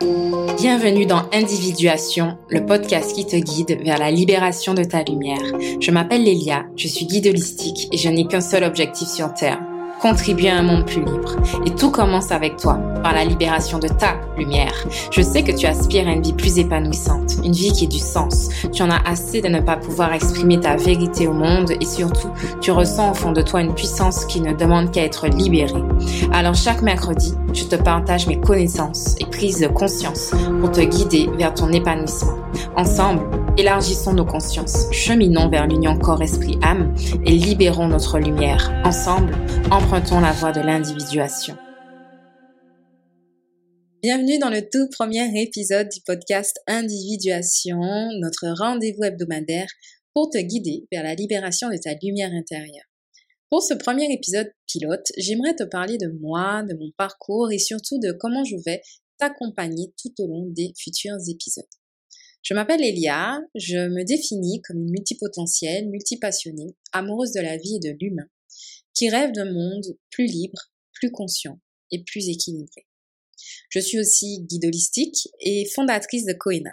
Bienvenue dans Individuation, le podcast qui te guide vers la libération de ta lumière. Je m'appelle Lélia, je suis guide holistique et je n'ai qu'un seul objectif sur Terre, contribuer à un monde plus libre. Et tout commence avec toi, par la libération de ta lumière. Je sais que tu aspires à une vie plus épanouissante, une vie qui ait du sens. Tu en as assez de ne pas pouvoir exprimer ta vérité au monde et surtout, tu ressens au fond de toi une puissance qui ne demande qu'à être libérée. Alors chaque mercredi, je te partage mes connaissances et prises de conscience pour te guider vers ton épanouissement. Ensemble, élargissons nos consciences, cheminons vers l'union corps-esprit-âme et libérons notre lumière. Ensemble, empruntons la voie de l'individuation. Bienvenue dans le tout premier épisode du podcast Individuation, notre rendez-vous hebdomadaire pour te guider vers la libération de ta lumière intérieure. Pour ce premier épisode pilote, j'aimerais te parler de moi, de mon parcours et surtout de comment je vais t'accompagner tout au long des futurs épisodes. Je m'appelle Elia, je me définis comme une multipotentielle, multipassionnée, amoureuse de la vie et de l'humain, qui rêve d'un monde plus libre, plus conscient et plus équilibré. Je suis aussi guide holistique et fondatrice de Koena.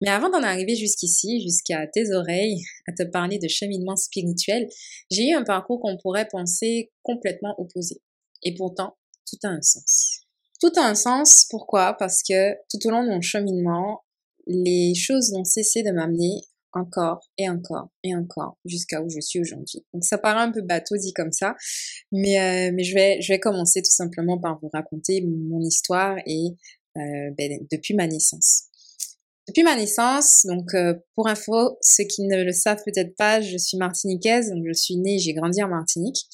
Mais avant d'en arriver jusqu'ici, jusqu'à tes oreilles, à te parler de cheminement spirituel, j'ai eu un parcours qu'on pourrait penser complètement opposé. Et pourtant, tout a un sens. Tout a un sens, pourquoi? Parce que tout au long de mon cheminement, les choses n'ont cessé de m'amener encore et encore et encore jusqu'à où je suis aujourd'hui. Donc ça paraît un peu bateau dit comme ça, mais euh, mais je vais je vais commencer tout simplement par vous raconter mon histoire et euh, ben, depuis ma naissance. Depuis ma naissance, donc euh, pour info, ceux qui ne le savent peut-être pas, je suis martiniquaise, donc je suis née, j'ai grandi en Martinique,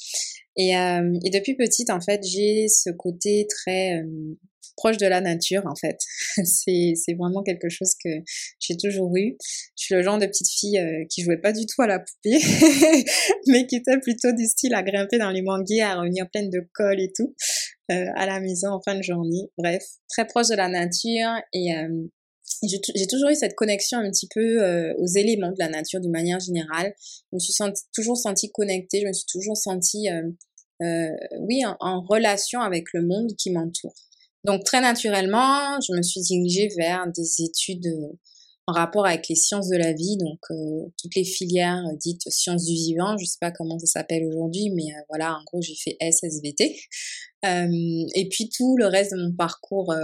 et, et depuis petite en fait, j'ai ce côté très proche de la nature en fait. c'est vraiment quelque chose que j'ai toujours eu. Je suis le genre de petite fille qui jouait pas du tout à la poupée, mais qui était plutôt du style à grimper dans les manguiers, à revenir pleine de colle et tout. à la maison en fin de journée. Bref, très proche de la nature et j'ai toujours eu cette connexion un petit peu euh, aux éléments de la nature d'une manière générale. Je me suis toujours sentie connectée, je me suis toujours sentie, euh, euh, oui, en, relation avec le monde qui m'entoure. Donc très naturellement, je me suis dirigée vers des études en rapport avec les sciences de la vie, donc toutes les filières dites sciences du vivant. Je sais pas comment ça s'appelle aujourd'hui, mais voilà, en gros, j'ai fait SSVT. et puis tout le reste de mon parcours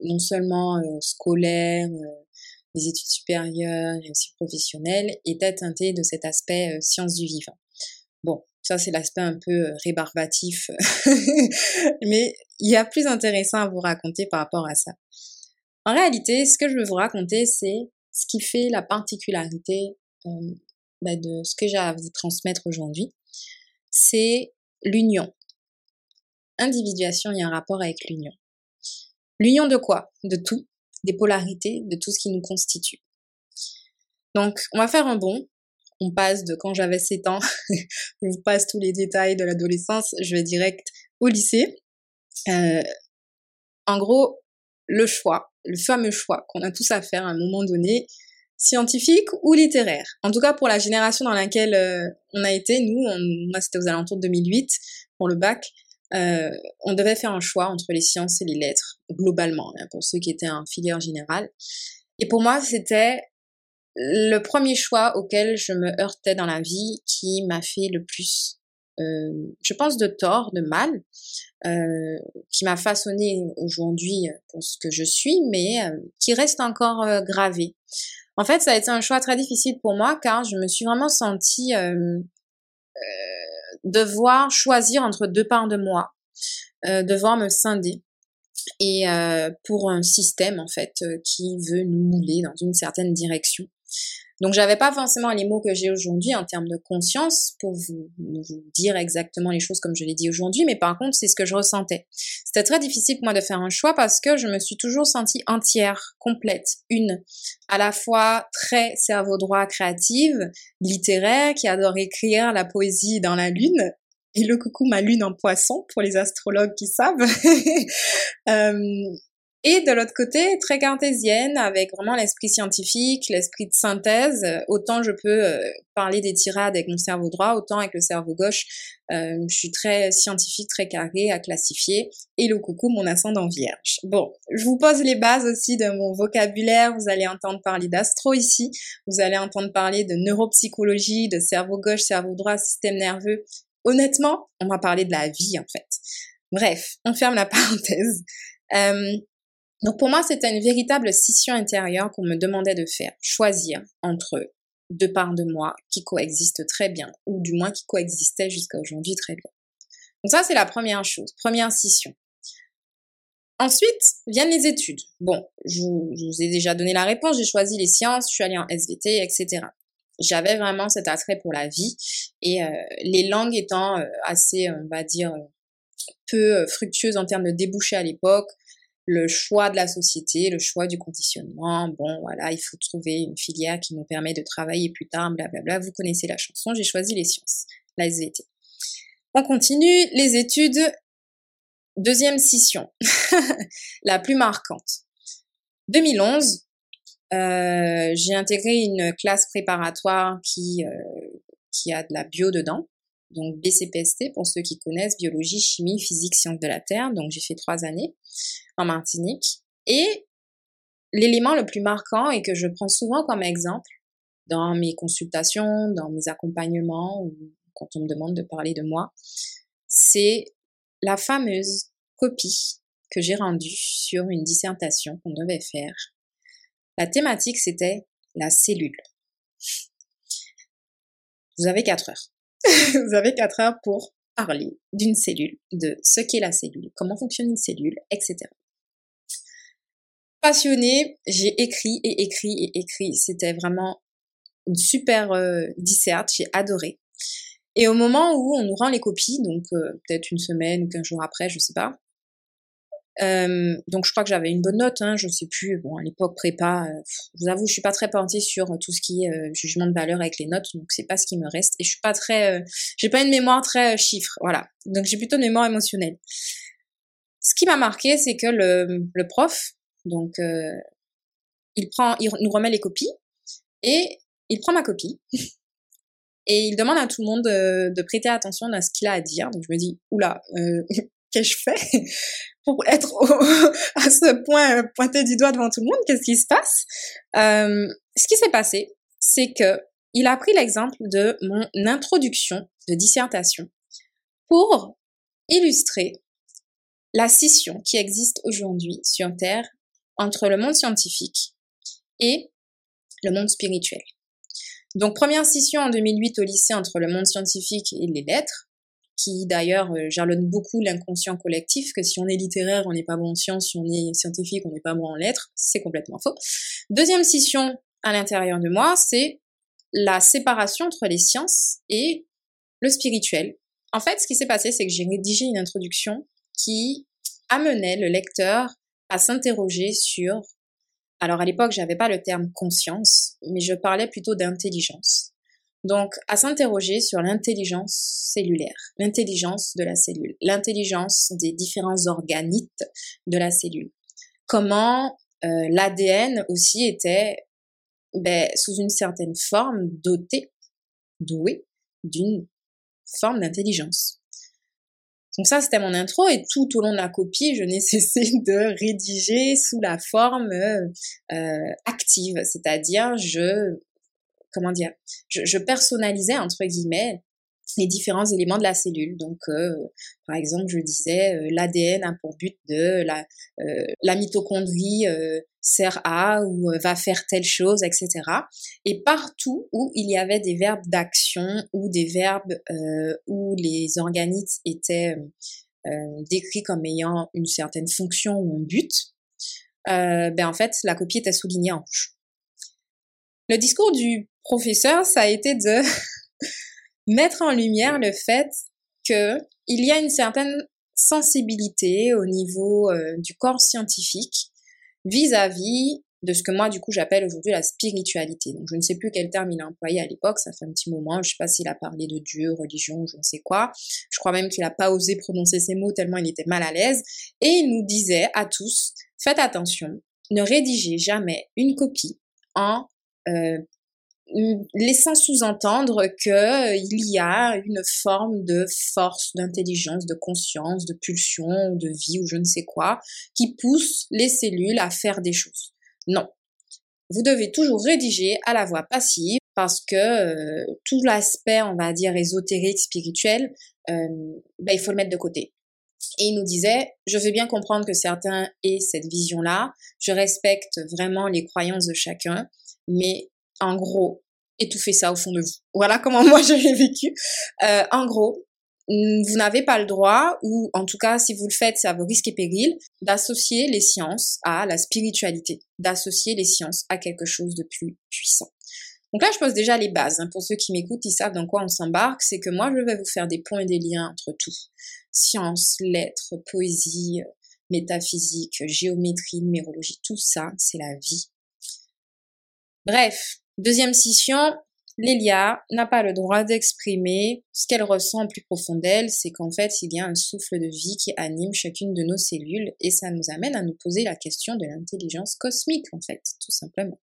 non seulement euh, scolaire, euh, des études supérieures et aussi professionnelles, était teinté de cet aspect euh, sciences du vivant. Bon, ça c'est l'aspect un peu rébarbatif, mais il y a plus intéressant à vous raconter par rapport à ça. En réalité, ce que je veux vous raconter, c'est ce qui fait la particularité bah, de ce que j'ai à vous transmettre aujourd'hui. C'est l'union. Individuation, il y a un rapport avec l'union. L'union de quoi? De tout, des polarités, de tout ce qui nous constitue. Donc, on va faire un bond. On passe de quand j'avais 7 ans, vous passe tous les détails de l'adolescence, je vais direct au lycée. Euh, en gros, le choix, le fameux choix qu'on a tous à faire à un moment donné, scientifique ou littéraire. En tout cas, pour la génération dans laquelle euh, on a été, nous, on, moi c'était aux alentours de 2008 pour le bac, euh, on devait faire un choix entre les sciences et les lettres, globalement, hein, pour ceux qui étaient en filière générale. Et pour moi, c'était le premier choix auquel je me heurtais dans la vie qui m'a fait le plus, euh, je pense, de tort, de mal, euh, qui m'a façonné aujourd'hui pour ce que je suis, mais euh, qui reste encore euh, gravé. En fait, ça a été un choix très difficile pour moi car je me suis vraiment sentie devoir choisir entre deux parts de moi, euh, devoir me scinder et euh, pour un système en fait euh, qui veut nous mouler dans une certaine direction. Donc j'avais pas forcément les mots que j'ai aujourd'hui en termes de conscience pour vous, dire exactement les choses comme je l'ai dit aujourd'hui, mais par contre c'est ce que je ressentais. C'était très difficile pour moi de faire un choix parce que je me suis toujours sentie entière, complète, une, à la fois très cerveau droit créative, littéraire, qui adore écrire la poésie dans la lune, et le coucou ma lune en poisson pour les astrologues qui savent. euh, Et de l'autre côté, très cartésienne, avec vraiment l'esprit scientifique, l'esprit de synthèse. Autant je peux euh, parler des tirades avec mon cerveau droit, autant avec le cerveau gauche, euh, je suis très scientifique, très carré à classifier. Et le coucou, mon ascendant vierge. Bon, je vous pose les bases aussi de mon vocabulaire. Vous allez entendre parler d'astro ici. Vous allez entendre parler de neuropsychologie, de cerveau gauche, cerveau droit, système nerveux. Honnêtement, on va parler de la vie en fait. Bref, on ferme la parenthèse. Euh, donc pour moi, c'était une véritable scission intérieure qu'on me demandait de faire, choisir entre deux parts de moi qui coexistent très bien, ou du moins qui coexistaient jusqu'à aujourd'hui très bien. Donc ça, c'est la première chose, première scission. Ensuite, viennent les études. Bon, je, vous ai déjà donné la réponse, j'ai choisi les sciences, je suis allée en SVT, etc. J'avais vraiment cet attrait pour la vie et euh, les langues étant euh, assez, on va dire, peu euh, fructueuses en termes de débouchés à l'époque, le choix de la société, le choix du conditionnement. Bon, voilà, il faut trouver une filière qui nous permet de travailler plus tard, blablabla. Vous connaissez la chanson, j'ai choisi les sciences, la SVT. On continue les études. Deuxième scission, la plus marquante. 2011, euh, j'ai intégré une classe préparatoire qui, euh, qui a de la bio dedans donc BCPST pour ceux qui connaissent biologie, chimie, physique, sciences de la Terre. Donc j'ai fait trois années en Martinique. Et l'élément le plus marquant et que je prends souvent comme exemple dans mes consultations, dans mes accompagnements ou quand on me demande de parler de moi, c'est la fameuse copie que j'ai rendue sur une dissertation qu'on devait faire. La thématique, c'était la cellule. Vous avez quatre heures. vous avez quatre heures pour parler d'une cellule, de ce qu'est la cellule, comment fonctionne une cellule, etc. Passionnée, j'ai écrit et écrit et écrit. C'était vraiment une super euh, disserte, j'ai adoré. Et au moment où on nous rend les copies, donc euh, peut-être une semaine ou quinze jours après, je sais pas, euh, donc je crois que j'avais une bonne note, hein, je sais plus. Bon, à l'époque prépa, euh, je vous avoue, je suis pas très pointée sur tout ce qui est euh, jugement de valeur avec les notes, donc c'est pas ce qui me reste. Et je suis pas très, j'ai pas une mémoire très chiffre, voilà. Donc j'ai plutôt une mémoire émotionnelle. Ce qui m'a marqué, c'est que le, prof, donc il prend, il nous remet les copies et il prend ma copie. Et il demande à tout le monde de, prêter attention à ce qu'il a à dire. Donc je me dis, oula, euh, que je fais pour être à ce point pointé du doigt devant tout le monde Qu'est-ce qui se passe? Euh, Ce qui s'est passé, c'est que il a pris l'exemple de mon introduction de dissertation pour illustrer la scission qui existe aujourd'hui sur Terre entre le monde scientifique et le monde spirituel. Donc première scission en 2008 au lycée entre le monde scientifique et les lettres, qui d'ailleurs euh, jalonne beaucoup l'inconscient collectif, que si on est littéraire, on n'est pas bon en sciences, si on est scientifique, on n'est pas bon en lettres, c'est complètement faux. Deuxième scission à l'intérieur de moi, c'est la séparation entre les sciences et le spirituel. En fait, ce qui s'est passé, c'est que j'ai rédigé une introduction qui amenait le lecteur à s'interroger sur alors à l'époque, j'avais pas le terme conscience, mais je parlais plutôt d'intelligence. Donc, à s'interroger sur l'intelligence cellulaire, l'intelligence de la cellule, l'intelligence des différents organites de la cellule. Comment euh, l'ADN aussi était ben, sous une certaine forme doté, doué d'une forme d'intelligence. Donc ça, c'était mon intro et tout au long de la copie, je n'ai cessé de rédiger sous la forme euh, active, c'est-à-dire je comment dire, je, personnalisais entre guillemets les différents éléments de la cellule. Donc, euh, par exemple, je disais euh, l'ADN a pour but de la, euh, la mitochondrie sert à ou va faire telle chose, etc. Et partout où il y avait des verbes d'action ou des verbes où les organites étaient décrits comme ayant une certaine fonction ou un but, ben en fait, la copie était soulignée en rouge. Le discours du professeur, ça a été de mettre en lumière le fait que il y a une certaine sensibilité au niveau euh, du corps scientifique vis-à-vis de ce que moi, du coup, j'appelle aujourd'hui la spiritualité. Donc, je ne sais plus quel terme il a employé à l'époque, ça fait un petit moment, je ne sais pas s'il a parlé de Dieu, religion, je ne sais quoi. Je crois même qu'il n'a pas osé prononcer ces mots tellement il était mal à l'aise. Et il nous disait à tous, faites attention, ne rédigez jamais une copie en euh, laissant sous-entendre qu'il euh, y a une forme de force, d'intelligence, de conscience, de pulsion, de vie ou je ne sais quoi, qui pousse les cellules à faire des choses. Non. Vous devez toujours rédiger à la voix passive parce que euh, tout l'aspect, on va dire, ésotérique, spirituel, euh, ben, il faut le mettre de côté. Et il nous disait, je veux bien comprendre que certains aient cette vision-là, je respecte vraiment les croyances de chacun, mais en gros, étouffez ça au fond de vous. Voilà comment moi j'ai vécu. Euh, en gros, vous n'avez pas le droit, ou en tout cas si vous le faites, c'est à vos risques et périls, d'associer les sciences à la spiritualité, d'associer les sciences à quelque chose de plus puissant. Donc là, je pose déjà les bases. Hein. Pour ceux qui m'écoutent, ils savent dans quoi on s'embarque. C'est que moi, je vais vous faire des points et des liens entre tout. Science, lettres, poésie, métaphysique, géométrie, numérologie, tout ça, c'est la vie. Bref, deuxième scission, Lélia n'a pas le droit d'exprimer ce qu'elle ressent plus profond d'elle, c'est qu'en fait, il y a un souffle de vie qui anime chacune de nos cellules et ça nous amène à nous poser la question de l'intelligence cosmique, en fait, tout simplement.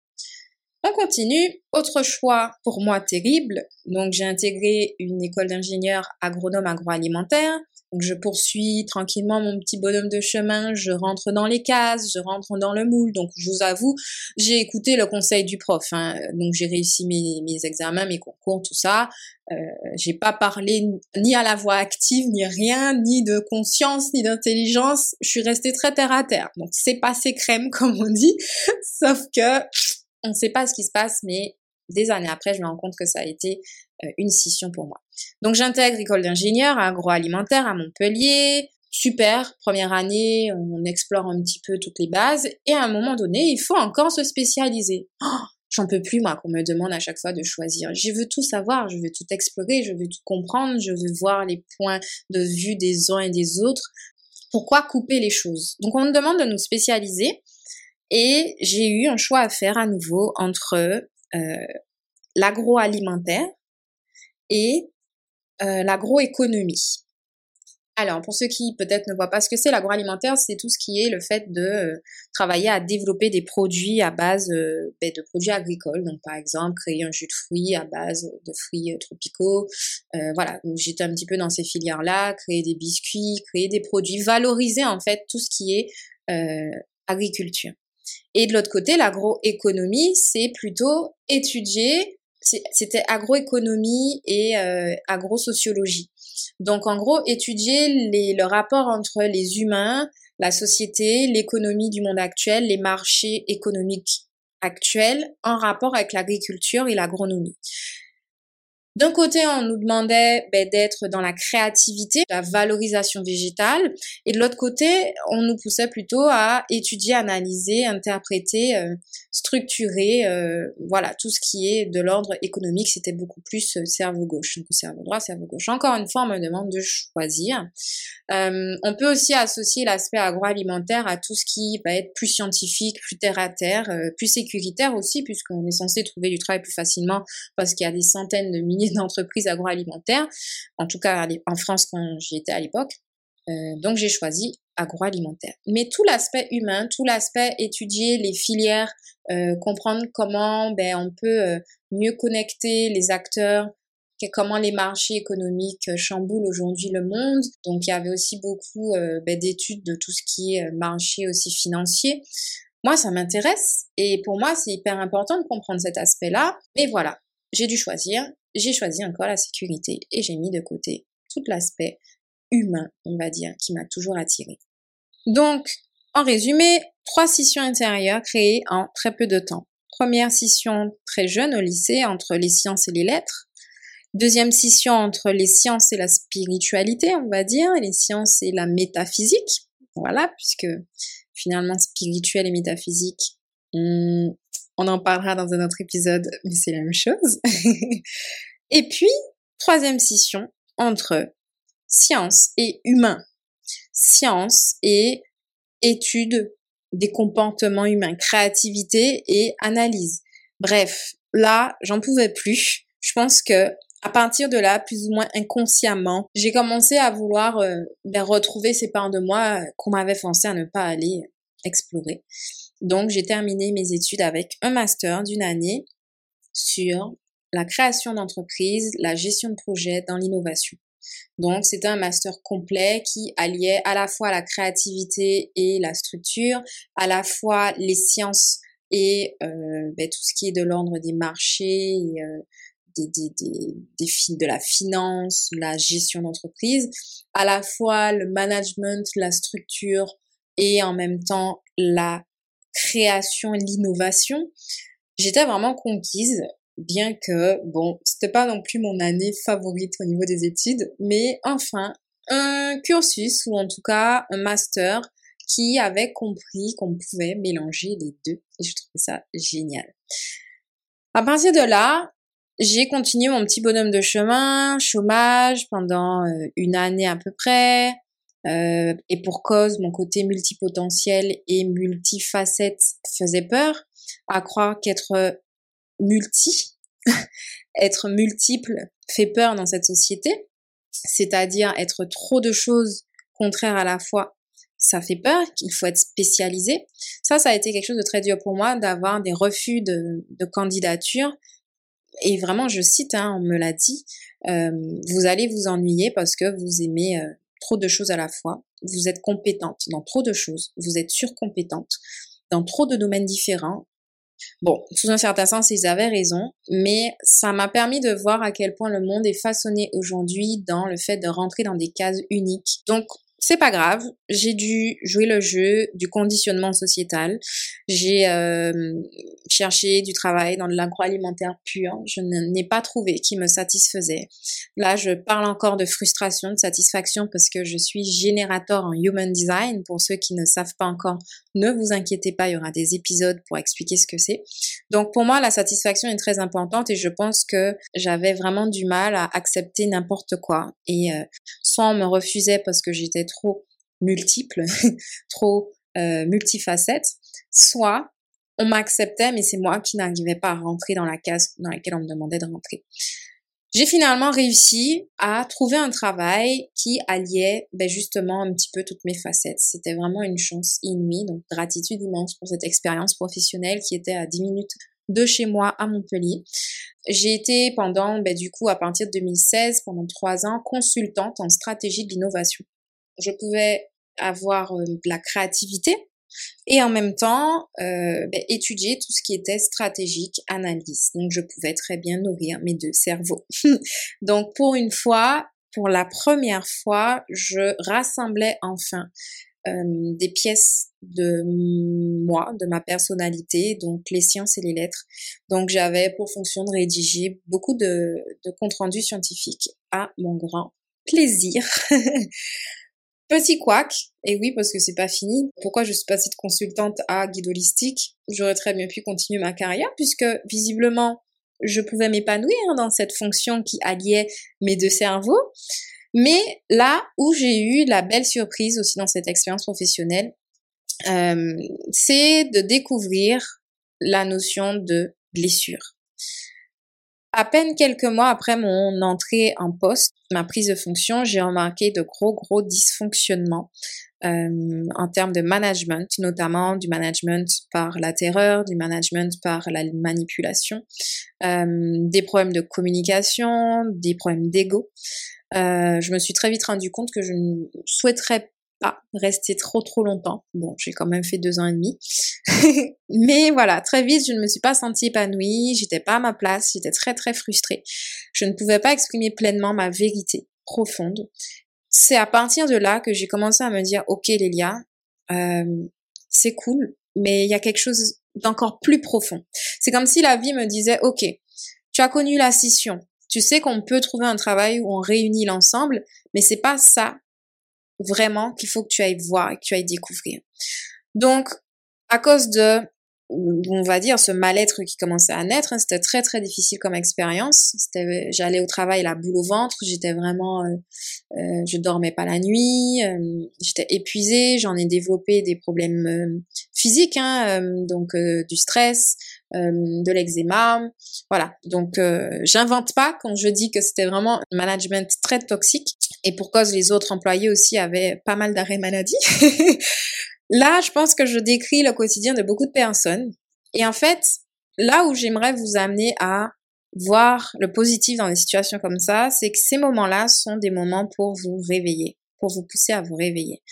On continue. Autre choix pour moi terrible. Donc j'ai intégré une école d'ingénieur agronome agroalimentaire. Donc je poursuis tranquillement mon petit bonhomme de chemin, je rentre dans les cases, je rentre dans le moule. Donc je vous avoue, j'ai écouté le conseil du prof. Hein. Donc j'ai réussi mes, examens, mes concours, tout ça. Euh, j'ai pas parlé ni à la voix active, ni rien, ni de conscience, ni d'intelligence. Je suis restée très terre à terre. Donc c'est passé crème comme on dit. Sauf que on ne sait pas ce qui se passe, mais des années après, je me rends compte que ça a été euh, une scission pour moi. Donc j'intègre l'école d'ingénieur agroalimentaire à Montpellier. Super, première année, on explore un petit peu toutes les bases et à un moment donné, il faut encore se spécialiser. Oh, J'en peux plus, moi, qu'on me demande à chaque fois de choisir. Je veux tout savoir, je veux tout explorer, je veux tout comprendre, je veux voir les points de vue des uns et des autres. Pourquoi couper les choses? Donc on me demande de nous spécialiser et j'ai eu un choix à faire à nouveau entre l'agroalimentaire et euh, l'agroéconomie. Alors, pour ceux qui peut-être ne voient pas ce que c'est, l'agroalimentaire, c'est tout ce qui est le fait de euh, travailler à développer des produits à base euh, ben, de produits agricoles. Donc, par exemple, créer un jus de fruits à base de fruits tropicaux. voilà, donc j'étais un petit peu dans ces filières-là, créer des biscuits, créer des produits, valoriser en fait tout ce qui est agriculture. Et de l'autre côté, l'agroéconomie, c'est plutôt étudier, c'était agroéconomie et euh, agrosociologie. Donc en gros, étudier les, le rapport entre les humains, la société, l'économie du monde actuel, les marchés économiques actuels en rapport avec l'agriculture et l'agronomie. D'un côté, on nous demandait ben, d'être dans la créativité, la valorisation végétale, et de l'autre côté, on nous poussait plutôt à étudier, analyser, interpréter, euh, structurer, euh, voilà, tout ce qui est de l'ordre économique, c'était beaucoup plus euh, cerveau gauche, donc cerveau droit, cerveau gauche. Encore une fois, on me demande de choisir. on peut aussi associer l'aspect agroalimentaire à tout ce qui va être plus scientifique, plus terre à terre, plus sécuritaire aussi, puisqu'on est censé trouver du travail plus facilement parce qu'il y a des centaines de milliers d'entreprises agroalimentaires, en tout cas en France quand j'y étais à l'époque. Euh, donc j'ai choisi agroalimentaire. Mais tout l'aspect humain, tout l'aspect étudier les filières, euh, comprendre comment ben, on peut euh, mieux connecter les acteurs, comment les marchés économiques chamboulent aujourd'hui le monde. Donc il y avait aussi beaucoup ben, d'études de tout ce qui est marché aussi financier. Moi, ça m'intéresse et pour moi, c'est hyper important de comprendre cet aspect-là. Mais voilà, j'ai dû choisir j'ai choisi encore la sécurité et j'ai mis de côté tout l'aspect humain, on va dire, qui m'a toujours attiré. Donc, en résumé, trois scissions intérieures créées en très peu de temps. Première scission très jeune au lycée entre les sciences et les lettres. Deuxième scission entre les sciences et la spiritualité, on va dire, les sciences et la métaphysique. Voilà, puisque finalement spirituel et métaphysique, on en parlera dans un autre épisode, mais c'est la même chose. et puis, troisième scission entre science et humain. Science et études des comportements humains, créativité et analyse. Bref, là, j'en pouvais plus. Je pense que à partir de là, plus ou moins inconsciemment, j'ai commencé à vouloir euh, ben, retrouver ces parts de moi qu'on m'avait forcé à ne pas aller explorer. Donc, j'ai terminé mes études avec un master d'une année sur la création d'entreprise, la gestion de projet dans l'innovation. Donc, c'était un master complet qui alliait à la fois la créativité et la structure, à la fois les sciences et euh, ben, tout ce qui est de l'ordre des marchés, euh, des, des, des, des, de la finance, la gestion d'entreprise, à la fois le management, la structure et en même temps la création l'innovation. J'étais vraiment conquise bien que, bon, c'était pas non plus mon année favorite au niveau des études, mais enfin, un cursus, ou en tout cas un master, qui avait compris qu'on pouvait mélanger les deux, et je trouvais ça génial. À partir de là, j'ai continué mon petit bonhomme de chemin, chômage pendant euh, une année à peu près, euh, et pour cause, mon côté multipotentiel et multifacette faisait peur, à croire qu'être multi, être multiple fait peur dans cette société, c'est-à-dire être trop de choses contraires à la fois, ça fait peur, qu'il faut être spécialisé. Ça, ça a été quelque chose de très dur pour moi d'avoir des refus de, de candidature. Et vraiment, je cite, hein, on me l'a dit, euh, vous allez vous ennuyer parce que vous aimez euh, trop de choses à la fois. Vous êtes compétente dans trop de choses. Vous êtes surcompétente dans trop de domaines différents. Bon, sous un certain sens, ils avaient raison, mais ça m'a permis de voir à quel point le monde est façonné aujourd'hui dans le fait de rentrer dans des cases uniques. Donc, c'est pas grave, j'ai dû jouer le jeu du conditionnement sociétal. J'ai euh, cherché du travail dans de l'agroalimentaire pur. Je n'ai pas trouvé qui me satisfaisait. Là, je parle encore de frustration, de satisfaction parce que je suis générateur en human design. Pour ceux qui ne savent pas encore, ne vous inquiétez pas, il y aura des épisodes pour expliquer ce que c'est. Donc pour moi, la satisfaction est très importante et je pense que j'avais vraiment du mal à accepter n'importe quoi. Et euh, soit on me refusait parce que j'étais trop multiple, trop euh, multifacette, soit on m'acceptait, mais c'est moi qui n'arrivais pas à rentrer dans la case dans laquelle on me demandait de rentrer. J'ai finalement réussi à trouver un travail qui alliait ben justement un petit peu toutes mes facettes. C'était vraiment une chance inouïe, donc gratitude immense pour cette expérience professionnelle qui était à 10 minutes de chez moi à Montpellier. J'ai été pendant, ben, du coup, à partir de 2016, pendant trois ans, consultante en stratégie de l'innovation. Je pouvais avoir euh, de la créativité, et en même temps euh, ben, étudier tout ce qui était stratégique, analyse. Donc je pouvais très bien nourrir mes deux cerveaux. Donc pour une fois, pour la première fois, je rassemblais enfin euh, des pièces de moi, de ma personnalité, donc les sciences et les lettres. Donc j'avais pour fonction de rédiger beaucoup de, de comptes rendus scientifiques à mon grand plaisir. Petit couac, et oui parce que c'est pas fini. Pourquoi je suis passée de consultante à guide holistique? J'aurais très bien pu continuer ma carrière puisque visiblement je pouvais m'épanouir dans cette fonction qui alliait mes deux cerveaux. Mais là où j'ai eu la belle surprise aussi dans cette expérience professionnelle, euh, c'est de découvrir la notion de blessure. À peine quelques mois après mon entrée en poste, ma prise de fonction, j'ai remarqué de gros, gros dysfonctionnements euh, en termes de management, notamment du management par la terreur, du management par la manipulation, euh, des problèmes de communication, des problèmes d'ego. Euh, je me suis très vite rendu compte que je ne souhaiterais pas rester trop trop longtemps. Bon, j'ai quand même fait deux ans et demi. Mais voilà, très vite, je ne me suis pas sentie épanouie, j'étais pas à ma place, j'étais très très frustrée. Je ne pouvais pas exprimer pleinement ma vérité profonde. C'est à partir de là que j'ai commencé à me dire, ok Lélia, euh, c'est cool, mais il y a quelque chose d'encore plus profond. C'est comme si la vie me disait, ok, tu as connu la scission, tu sais qu'on peut trouver un travail où on réunit l'ensemble, mais c'est pas ça vraiment qu'il faut que tu ailles voir et que tu ailles découvrir. Donc, à cause de on va dire, ce mal-être qui commençait à naître. Hein, c'était très très difficile comme expérience. J'allais au travail la boule au ventre. J'étais vraiment, euh, euh, je dormais pas la nuit. Euh, j'étais épuisée. J'en ai développé des problèmes physiques, hein, donc du stress, de l'eczéma. Voilà. Donc j'invente pas quand je dis que c'était vraiment un management très toxique. Et pour cause les autres employés aussi avaient pas mal d'arrêts maladie. Là, je pense que je décris le quotidien de beaucoup de personnes. Et en fait, là où j'aimerais vous amener à voir le positif dans des situations comme ça, c'est que ces moments-là sont des moments pour vous réveiller, pour vous pousser à vous réveiller.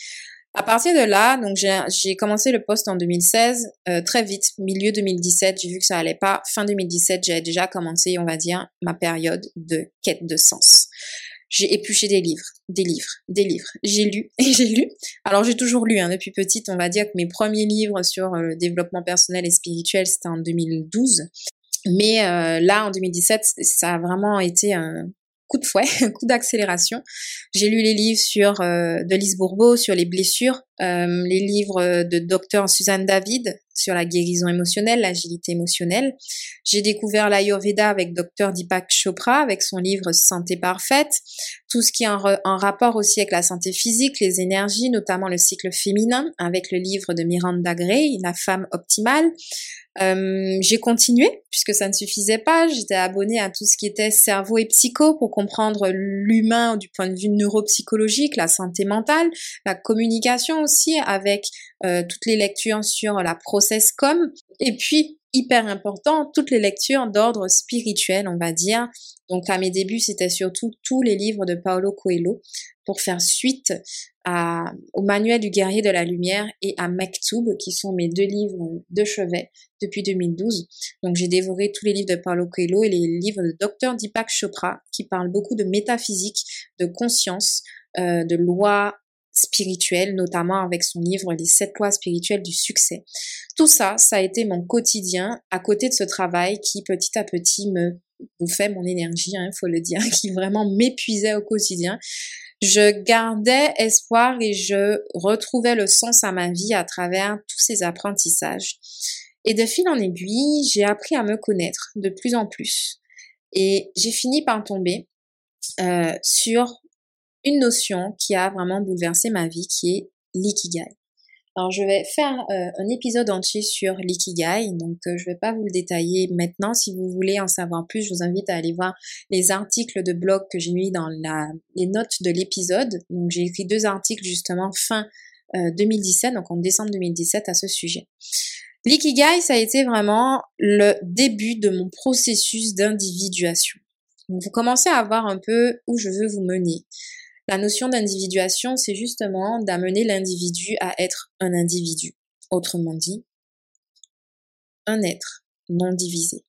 À partir de là, donc j'ai commencé le poste en 2016, euh, très vite, milieu 2017, j'ai vu que ça allait pas. Fin 2017, j'ai déjà commencé, on va dire, ma période de quête de sens j'ai épluché des livres, des livres, des livres. J'ai lu et j'ai lu. Alors j'ai toujours lu hein, depuis petite. On va dire que mes premiers livres sur euh, le développement personnel et spirituel c'était en 2012. Mais euh, là en 2017 ça a vraiment été un coup de fouet, coup d'accélération. J'ai lu les livres sur euh, Bourbeau sur les blessures, les livres de docteur Suzanne David sur la guérison émotionnelle, l'agilité émotionnelle. J'ai découvert l'Ayurveda avec Dr Deepak Chopra avec son livre Santé parfaite, tout ce qui est en, rapport aussi avec la santé physique, les énergies, notamment le cycle féminin avec le livre de Miranda Gray, La femme optimale. Euh, j'ai continué puisque ça ne suffisait pas. J'étais abonnée à tout ce qui était cerveau et psycho pour comprendre l'humain du point de vue neuropsychologique, la santé mentale, la communication aussi avec euh, toutes les lectures sur la process com. Et puis hyper important toutes les lectures d'ordre spirituel on va dire. Donc à mes débuts c'était surtout tous les livres de Paolo Coelho pour faire suite au manuel du guerrier de la lumière et à Mektoub qui sont mes deux livres de chevet depuis 2012 donc j'ai dévoré tous les livres de Paolo Coelho et les livres de Dr Deepak Chopra qui parlent beaucoup de métaphysique de conscience euh, de lois spirituelle, notamment avec son livre Les sept lois spirituelles du succès. Tout ça, ça a été mon quotidien à côté de ce travail qui petit à petit me bouffait mon énergie, il hein, faut le dire, qui vraiment m'épuisait au quotidien. Je gardais espoir et je retrouvais le sens à ma vie à travers tous ces apprentissages. Et de fil en aiguille, j'ai appris à me connaître de plus en plus. Et j'ai fini par tomber euh, sur une notion qui a vraiment bouleversé ma vie, qui est l'ikigai. Alors je vais faire euh, un épisode entier sur l'ikigai, donc euh, je vais pas vous le détailler maintenant. Si vous voulez en savoir plus, je vous invite à aller voir les articles de blog que j'ai mis dans la, les notes de l'épisode. Donc j'ai écrit deux articles justement fin 2017, euh, donc en décembre 2017 à ce sujet. L'ikigai, ça a été vraiment le début de mon processus d'individuation. Vous commencez à voir un peu où je veux vous mener. La notion d'individuation, c'est justement d'amener l'individu à être un individu. Autrement dit, un être non divisé.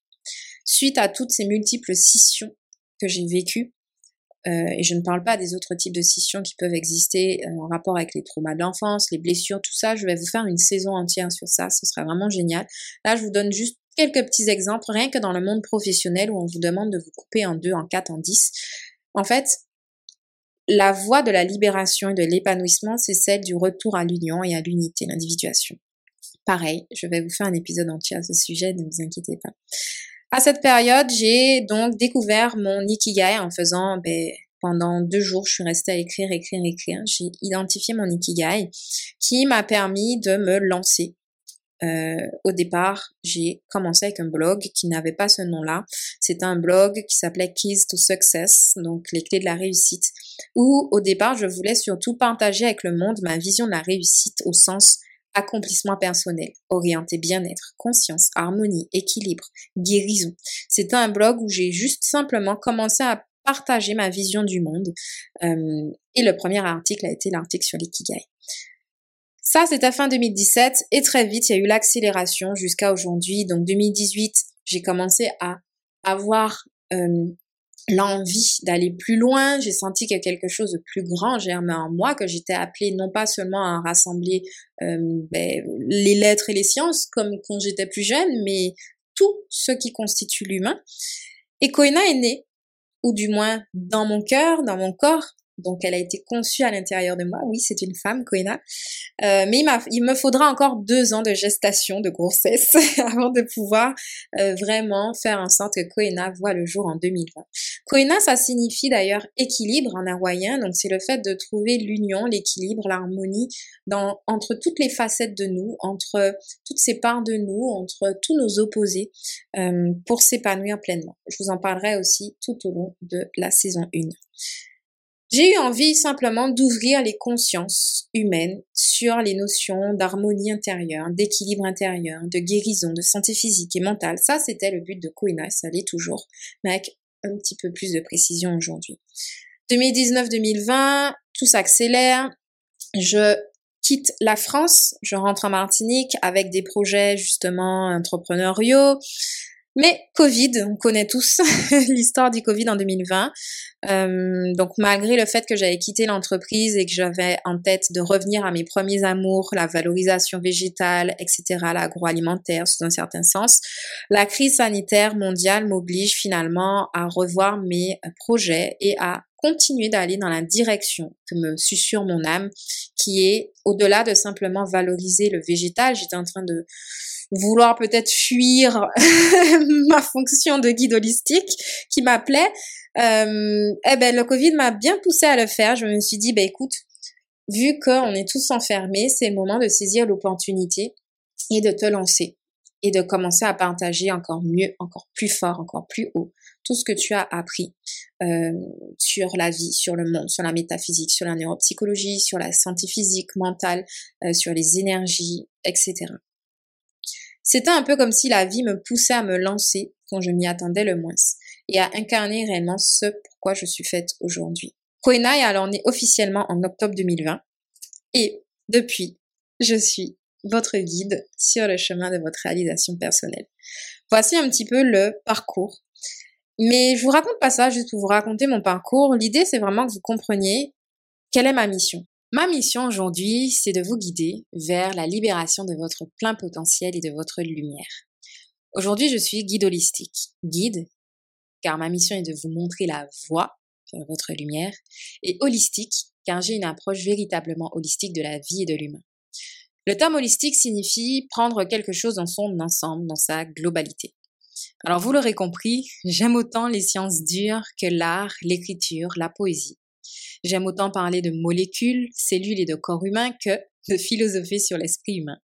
Suite à toutes ces multiples scissions que j'ai vécues, euh, et je ne parle pas des autres types de scissions qui peuvent exister euh, en rapport avec les traumas d'enfance, les blessures, tout ça, je vais vous faire une saison entière sur ça, ce serait vraiment génial. Là, je vous donne juste quelques petits exemples, rien que dans le monde professionnel où on vous demande de vous couper en deux, en quatre, en dix. En fait, la voie de la libération et de l'épanouissement, c'est celle du retour à l'union et à l'unité, l'individuation. Pareil, je vais vous faire un épisode entier à ce sujet, ne vous inquiétez pas. À cette période, j'ai donc découvert mon ikigai en faisant, ben, pendant deux jours, je suis restée à écrire, écrire, écrire. J'ai identifié mon ikigai qui m'a permis de me lancer euh, au départ, j'ai commencé avec un blog qui n'avait pas ce nom-là. C'était un blog qui s'appelait Keys to Success, donc les clés de la réussite, où au départ, je voulais surtout partager avec le monde ma vision de la réussite au sens accomplissement personnel, orienté bien-être, conscience, harmonie, équilibre, guérison. C'était un blog où j'ai juste simplement commencé à partager ma vision du monde. Euh, et le premier article a été l'article sur l'ikigai. Ça, c'était fin 2017 et très vite, il y a eu l'accélération jusqu'à aujourd'hui. Donc 2018, j'ai commencé à avoir euh, l'envie d'aller plus loin. J'ai senti a quelque chose de plus grand germé en moi, que j'étais appelée non pas seulement à rassembler euh, ben, les lettres et les sciences comme quand j'étais plus jeune, mais tout ce qui constitue l'humain. Et Koina est né, ou du moins dans mon cœur, dans mon corps, Donc, elle a été conçue à l'intérieur de moi. Oui, c'est une femme, Koena. Euh, mais il, me faudra encore deux ans de gestation, de grossesse, avant de pouvoir euh, vraiment faire en sorte que Koena voit le jour en 2020. Koena, ça signifie d'ailleurs équilibre en hawaïen. Donc, c'est le fait de trouver l'union, l'équilibre, l'harmonie entre toutes les facettes de nous, entre toutes ces parts de nous, entre tous nos opposés, euh, pour s'épanouir pleinement. Je vous en parlerai aussi tout au long de la saison 1. J'ai eu envie simplement d'ouvrir les consciences humaines sur les notions d'harmonie intérieure, d'équilibre intérieur, de guérison, de santé physique et mentale. Ça, c'était le but de Koina, ça l'est toujours, mais avec un petit peu plus de précision aujourd'hui. 2019-2020, tout s'accélère. Je quitte la France, je rentre en Martinique avec des projets justement entrepreneuriaux. Mais Covid, on connaît tous l'histoire du Covid en 2020. Euh, donc malgré le fait que j'avais quitté l'entreprise et que j'avais en tête de revenir à mes premiers amours, la valorisation végétale, etc., l'agroalimentaire sous un certain sens, la crise sanitaire mondiale m'oblige finalement à revoir mes projets et à continuer d'aller dans la direction que me susurre mon âme, qui est au-delà de simplement valoriser le végétal. J'étais en train de vouloir peut-être fuir ma fonction de guide holistique qui m'appelait, euh, eh ben le Covid m'a bien poussé à le faire. Je me suis dit, ben écoute, vu qu'on est tous enfermés, c'est le moment de saisir l'opportunité et de te lancer et de commencer à partager encore mieux, encore plus fort, encore plus haut tout ce que tu as appris euh, sur la vie, sur le monde, sur la métaphysique, sur la neuropsychologie, sur la santé physique, mentale, euh, sur les énergies, etc. C'était un peu comme si la vie me poussait à me lancer quand je m'y attendais le moins et à incarner réellement ce pourquoi je suis faite aujourd'hui. Koena est alors née officiellement en octobre 2020 et depuis, je suis votre guide sur le chemin de votre réalisation personnelle. Voici un petit peu le parcours. Mais je vous raconte pas ça juste pour vous raconter mon parcours. L'idée, c'est vraiment que vous compreniez quelle est ma mission. Ma mission aujourd'hui, c'est de vous guider vers la libération de votre plein potentiel et de votre lumière. Aujourd'hui, je suis guide holistique. Guide, car ma mission est de vous montrer la voie vers votre lumière, et holistique, car j'ai une approche véritablement holistique de la vie et de l'humain. Le terme holistique signifie prendre quelque chose dans son ensemble, dans sa globalité. Alors vous l'aurez compris, j'aime autant les sciences dures que l'art, l'écriture, la poésie. J'aime autant parler de molécules, cellules et de corps humain que de philosophie sur l'esprit humain.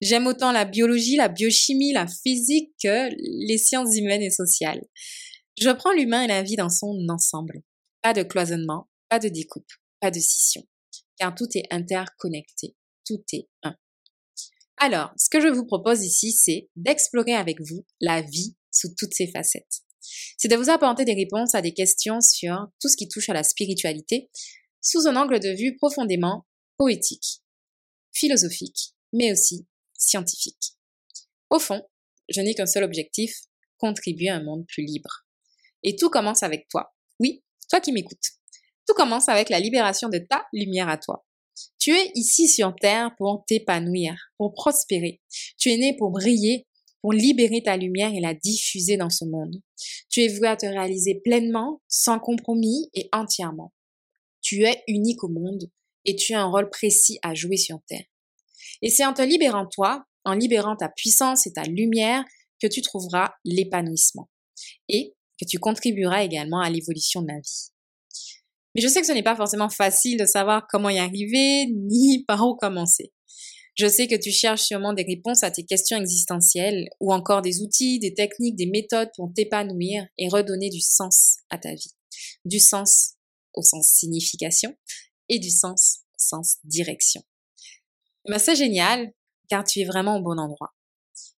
J'aime autant la biologie, la biochimie, la physique que les sciences humaines et sociales. Je prends l'humain et la vie dans son ensemble. Pas de cloisonnement, pas de découpe, pas de scission. Car tout est interconnecté. Tout est un. Alors, ce que je vous propose ici, c'est d'explorer avec vous la vie sous toutes ses facettes c'est de vous apporter des réponses à des questions sur tout ce qui touche à la spiritualité sous un angle de vue profondément poétique, philosophique, mais aussi scientifique. Au fond, je n'ai qu'un seul objectif, contribuer à un monde plus libre. Et tout commence avec toi. Oui, toi qui m'écoutes. Tout commence avec la libération de ta lumière à toi. Tu es ici sur Terre pour t'épanouir, pour prospérer. Tu es né pour briller pour libérer ta lumière et la diffuser dans ce monde. Tu es voué à te réaliser pleinement, sans compromis et entièrement. Tu es unique au monde et tu as un rôle précis à jouer sur Terre. Et c'est en te libérant toi, en libérant ta puissance et ta lumière, que tu trouveras l'épanouissement et que tu contribueras également à l'évolution de la vie. Mais je sais que ce n'est pas forcément facile de savoir comment y arriver ni par où commencer. Je sais que tu cherches sûrement des réponses à tes questions existentielles ou encore des outils, des techniques, des méthodes pour t'épanouir et redonner du sens à ta vie. Du sens au sens signification et du sens au sens direction. Ben, c'est génial car tu es vraiment au bon endroit.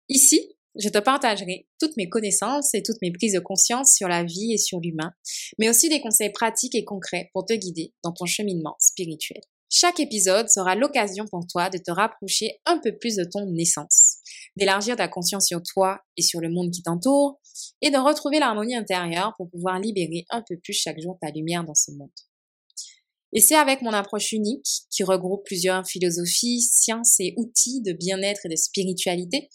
Ici, je te partagerai toutes mes connaissances et toutes mes prises de conscience sur la vie et sur l'humain, mais aussi des conseils pratiques et concrets pour te guider dans ton cheminement spirituel. Chaque épisode sera l'occasion pour toi de te rapprocher un peu plus de ton essence, d'élargir ta conscience sur toi et sur le monde qui t'entoure, et de retrouver l'harmonie intérieure pour pouvoir libérer un peu plus chaque jour ta lumière dans ce monde. Et c'est avec mon approche unique, qui regroupe plusieurs philosophies, sciences et outils de bien-être et de spiritualité,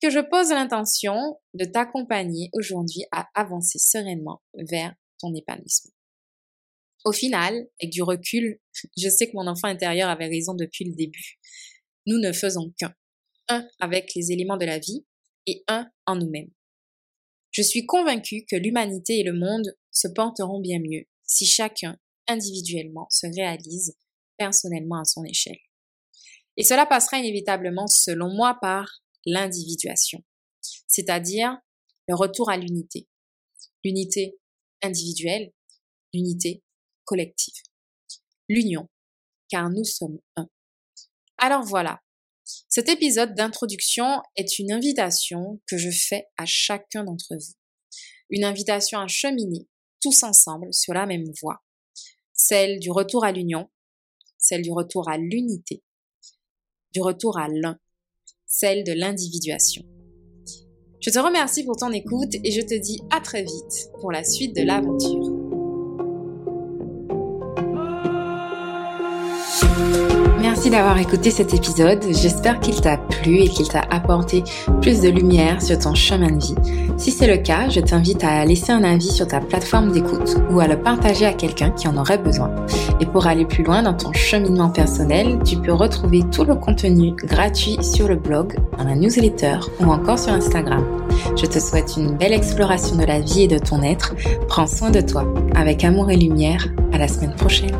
que je pose l'intention de t'accompagner aujourd'hui à avancer sereinement vers ton épanouissement. Au final, avec du recul, je sais que mon enfant intérieur avait raison depuis le début. Nous ne faisons qu'un. Un avec les éléments de la vie et un en nous-mêmes. Je suis convaincue que l'humanité et le monde se porteront bien mieux si chacun, individuellement, se réalise personnellement à son échelle. Et cela passera inévitablement, selon moi, par l'individuation, c'est-à-dire le retour à l'unité. L'unité individuelle, l'unité collective. L'union, car nous sommes un. Alors voilà, cet épisode d'introduction est une invitation que je fais à chacun d'entre vous. Une invitation à cheminer tous ensemble sur la même voie. Celle du retour à l'union, celle du retour à l'unité, du retour à l'un, celle de l'individuation. Je te remercie pour ton écoute et je te dis à très vite pour la suite de l'aventure. Merci d'avoir écouté cet épisode. J'espère qu'il t'a plu et qu'il t'a apporté plus de lumière sur ton chemin de vie. Si c'est le cas, je t'invite à laisser un avis sur ta plateforme d'écoute ou à le partager à quelqu'un qui en aurait besoin. Et pour aller plus loin dans ton cheminement personnel, tu peux retrouver tout le contenu gratuit sur le blog, dans la newsletter ou encore sur Instagram. Je te souhaite une belle exploration de la vie et de ton être. Prends soin de toi. Avec amour et lumière, à la semaine prochaine.